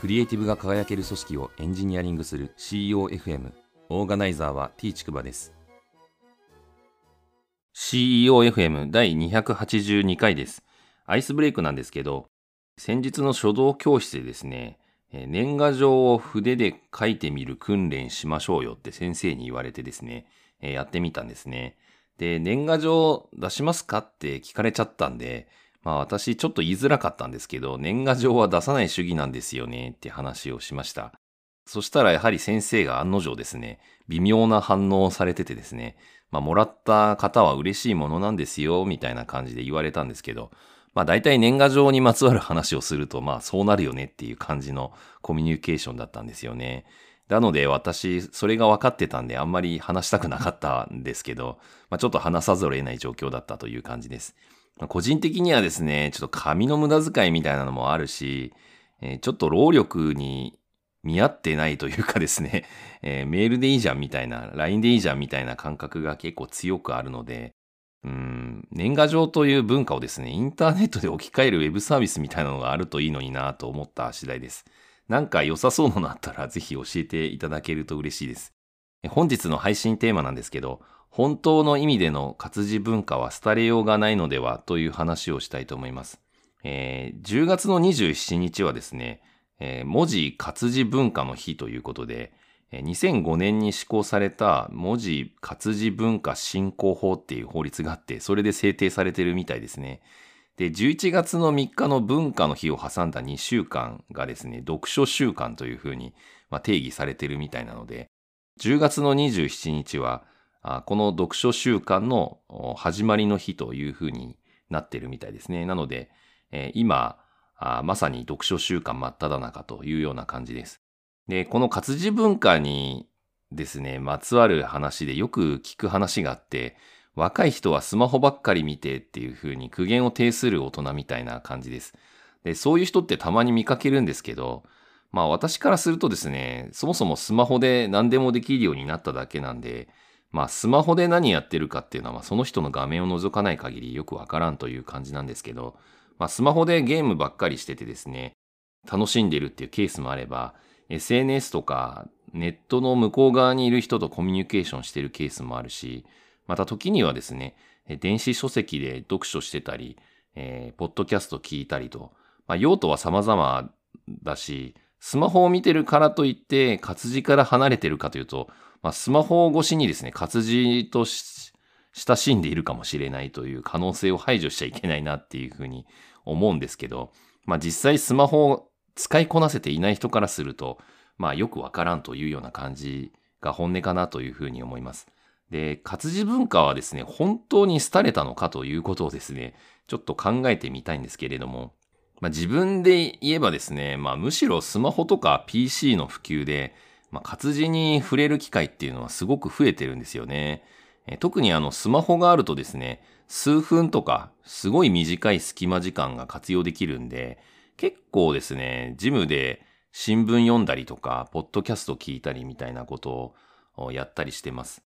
クリエイティブが輝ける組織をエンジニアリングする CEOFM オーガナイザーは T ちくばです。CEOFM 第282回です。アイスブレイクなんですけど先日の書道教室でですね年賀状を筆で書いてみる訓練しましょうよって先生に言われてですね、やってみたんですね。で、年賀状出しますかって聞かれちゃったんで、まあ私ちょっと言いづらかったんですけど、年賀状は出さない主義なんですよねって話をしました。そしたらやはり先生が案の定ですね、微妙な反応をされててですね、まあもらった方は嬉しいものなんですよ、みたいな感じで言われたんですけど、まあ大体年賀状にまつわる話をすると、まあそうなるよねっていう感じのコミュニケーションだったんですよね。なので私、それが分かってたんであんまり話したくなかったんですけど、まあちょっと話さざるを得ない状況だったという感じです。個人的にはですね、ちょっと紙の無駄遣いみたいなのもあるし、えー、ちょっと労力に見合ってないというかですね、えー、メールでいいじゃんみたいな、LINE でいいじゃんみたいな感覚が結構強くあるので、うん、年賀状という文化をですね、インターネットで置き換えるウェブサービスみたいなのがあるといいのになと思った次第です。なんか良さそうなのあったらぜひ教えていただけると嬉しいです。本日の配信テーマなんですけど、本当の意味での活字文化は廃れようがないのではという話をしたいと思います。えー、10月の27日はですね、えー、文字活字文化の日ということで、2005年に施行された文字活字文化振興法っていう法律があって、それで制定されてるみたいですね。で、11月の3日の文化の日を挟んだ2週間がですね、読書週間というふうに、定義されてるみたいなので、10月の27日は、この読書週間の始まりの日というふうになってるみたいですね。なので、今、まさに読書週間真っ只中というような感じです。で、この活字文化にですね、まつわる話でよく聞く話があって、若い人はスマホばっかり見てっていう風に苦言を呈する大人みたいな感じです。で、そういう人ってたまに見かけるんですけど、まあ私からするとですね、そもそもスマホで何でもできるようになっただけなんで、まあスマホで何やってるかっていうのは、まあ、その人の画面を覗かない限りよくわからんという感じなんですけど、まあスマホでゲームばっかりしててですね、楽しんでるっていうケースもあれば、SNS とかネットの向こう側にいる人とコミュニケーションしてるケースもあるし、また時にはですね、電子書籍で読書してたり、えー、ポッドキャスト聞いたりと、まあ、用途は様々だし、スマホを見てるからといって活字から離れてるかというと、まあ、スマホ越しにですね、活字と親しんでいるかもしれないという可能性を排除しちゃいけないなっていうふうに思うんですけど、まあ実際スマホを使いこなせていない人からすると、まあよくわからんというような感じが本音かなというふうに思います。で、活字文化はですね、本当に廃れたのかということをですね、ちょっと考えてみたいんですけれども、まあ自分で言えばですね、まあむしろスマホとか PC の普及で、まあ活字に触れる機会っていうのはすごく増えてるんですよね。特にあのスマホがあるとですね、数分とかすごい短い隙間時間が活用できるんで、結構ですね、ジムで新聞読んだりとか、ポッドキャスト聞いたりみたいなことをやったりしてます。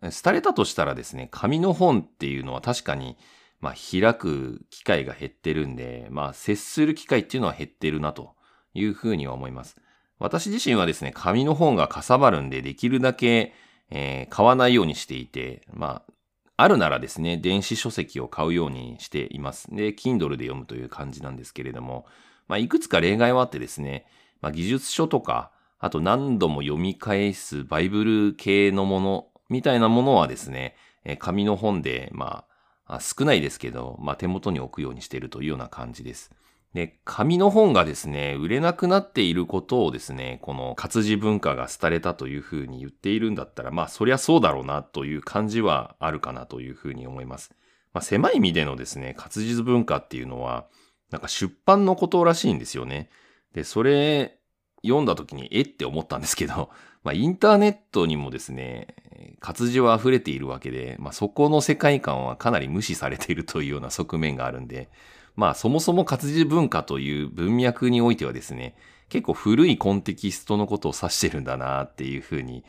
廃れたとしたらですね、紙の本っていうのは確かに、まあ、開く機会が減ってるんで、まあ、接する機会っていうのは減ってるなというふうには思います。私自身はですね、紙の本がかさばるんで、できるだけ、えー、買わないようにしていて、まあ、あるならですね、電子書籍を買うようにしています。で、Kindle で読むという感じなんですけれども、まあ、いくつか例外はあってですね、まあ、技術書とか、あと何度も読み返すバイブル系のものみたいなものはですね、え紙の本で、まあ、少ないですけど、まあ、手元に置くようにしているというような感じです。で、紙の本がですね、売れなくなっていることをですね、この活字文化が廃れたというふうに言っているんだったら、まあ、そりゃそうだろうなという感じはあるかなというふうに思います。まあ、狭い意味でのですね、活字文化っていうのは、なんか出版のことらしいんですよね。で、それ読んだ時にえって思ったんですけど、まあインターネットにもですね、活字は溢れているわけで、まあそこの世界観はかなり無視されているというような側面があるんで、まあそもそも活字文化という文脈においてはですね、結構古いコンテキストのことを指してるんだなっていうふうに、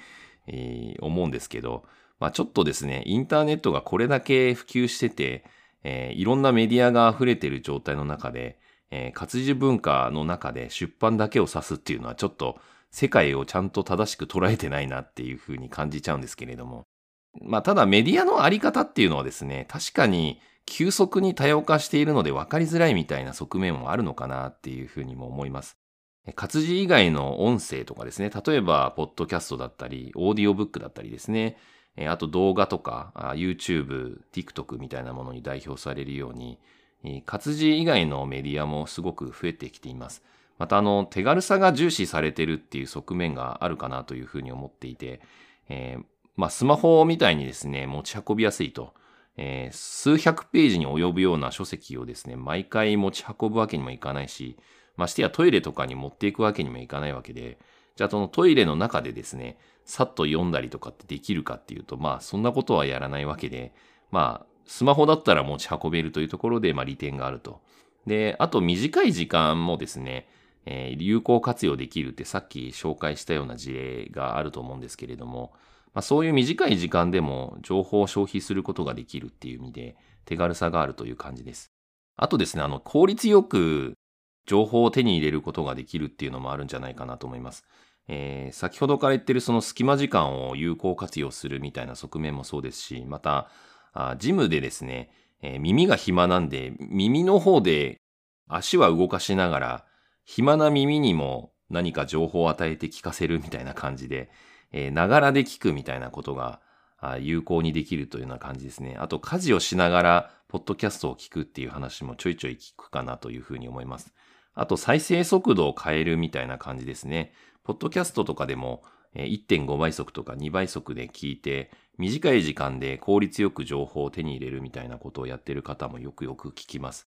えー、思うんですけど、まあちょっとですね、インターネットがこれだけ普及してて、えー、いろんなメディアが溢れてる状態の中で、えー、活字文化の中で出版だけを指すっていうのはちょっと世界をちゃんと正しく捉えてないなっていうふうに感じちゃうんですけれども。まあ、ただメディアのあり方っていうのはですね、確かに急速に多様化しているので分かりづらいみたいな側面もあるのかなっていうふうにも思います。活字以外の音声とかですね、例えば、ポッドキャストだったり、オーディオブックだったりですね、あと動画とか、YouTube、TikTok みたいなものに代表されるように、活字以外のメディアもすごく増えてきています。また、あの、手軽さが重視されてるっていう側面があるかなというふうに思っていて、えー、まあ、スマホみたいにですね、持ち運びやすいと。えー、数百ページに及ぶような書籍をですね、毎回持ち運ぶわけにもいかないし、ましてやトイレとかに持っていくわけにもいかないわけで、じゃあそのトイレの中でですね、さっと読んだりとかってできるかっていうと、まあそんなことはやらないわけで、まあスマホだったら持ち運べるというところで、まあ利点があると。で、あと短い時間もですね、えー、有効活用できるってさっき紹介したような事例があると思うんですけれども、まあ、そういう短い時間でも情報を消費することができるっていう意味で手軽さがあるという感じです。あとですね、あの、効率よく情報を手に入れることができるっていうのもあるんじゃないかなと思います。えー、先ほどから言ってるその隙間時間を有効活用するみたいな側面もそうですし、また、あジムでですね、えー、耳が暇なんで、耳の方で足は動かしながら、暇な耳にも何か情報を与えて聞かせるみたいな感じで、えながらで聞くみたいなことが有効にできるというような感じですね。あと、家事をしながら、ポッドキャストを聞くっていう話もちょいちょい聞くかなというふうに思います。あと再生速度を変えるみたいな感じですね。ポッドキャストとかでも1.5倍速とか2倍速で聞いて、短い時間で効率よく情報を手に入れるみたいなことをやってる方もよくよく聞きます。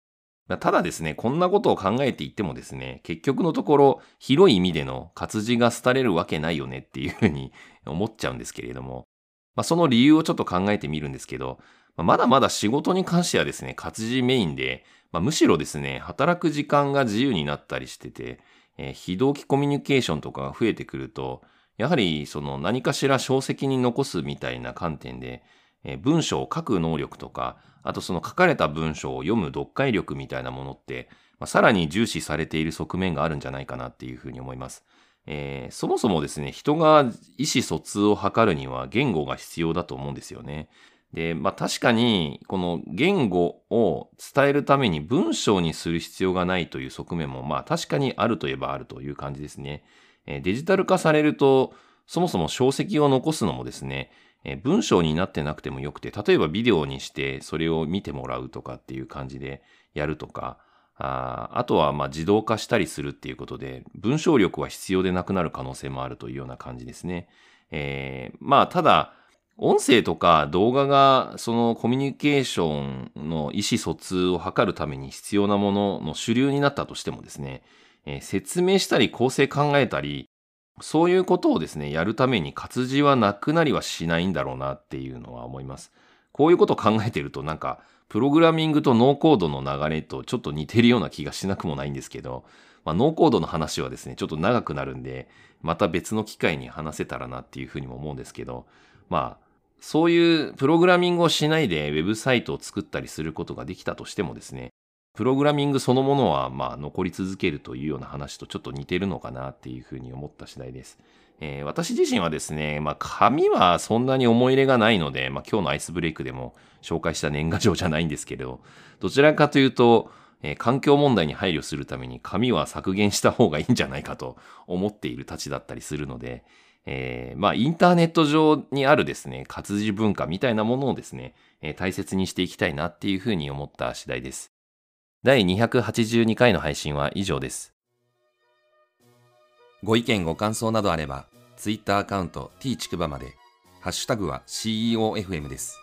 ただですね、こんなことを考えていってもですね、結局のところ、広い意味での活字が廃れるわけないよねっていうふうに 思っちゃうんですけれども、まあ、その理由をちょっと考えてみるんですけど、まだまだ仕事に関してはですね、活字メインで、まあ、むしろですね、働く時間が自由になったりしてて、えー、非同期コミュニケーションとかが増えてくると、やはりその何かしら小石に残すみたいな観点で、えー、文章を書く能力とか、あとその書かれた文章を読む読解力みたいなものって、まあ、さらに重視されている側面があるんじゃないかなっていうふうに思います。えー、そもそもですね、人が意思疎通を図るには言語が必要だと思うんですよね。で、まあ確かに、この言語を伝えるために文章にする必要がないという側面も、まあ確かにあるといえばあるという感じですね。デジタル化されると、そもそも小石を残すのもですね、文章になってなくてもよくて、例えばビデオにしてそれを見てもらうとかっていう感じでやるとか、ああとはま自動化したりするっていうことで、文章力は必要でなくなる可能性もあるというような感じですね。えー、まあただ、音声とか動画がそのコミュニケーションの意思疎通を図るために必要なものの主流になったとしてもですね、えー、説明したり構成考えたり、そういうことをですね、やるために活字はなくなりはしないんだろうなっていうのは思います。こういうことを考えてるとなんか、プログラミングとノーコードの流れとちょっと似てるような気がしなくもないんですけど、まあ、ノーコードの話はですね、ちょっと長くなるんで、また別の機会に話せたらなっていうふうにも思うんですけど、まあ、そういうプログラミングをしないでウェブサイトを作ったりすることができたとしてもですね、プログラミングそのものはまあ残り続けるというような話とちょっと似てるのかなっていうふうに思った次第です。えー、私自身はですね、まあ紙はそんなに思い入れがないので、まあ今日のアイスブレイクでも紹介した年賀状じゃないんですけど、どちらかというと、えー、環境問題に配慮するために紙は削減した方がいいんじゃないかと思っているたちだったりするので、えー、まあ、インターネット上にあるですね、活字文化みたいなものをですね、えー、大切にしていきたいなっていうふうに思った次第です。第282回の配信は以上です。ご意見ご感想などあれば、ツイッターアカウント t ちくばまで、ハッシュタグは CEOFM です。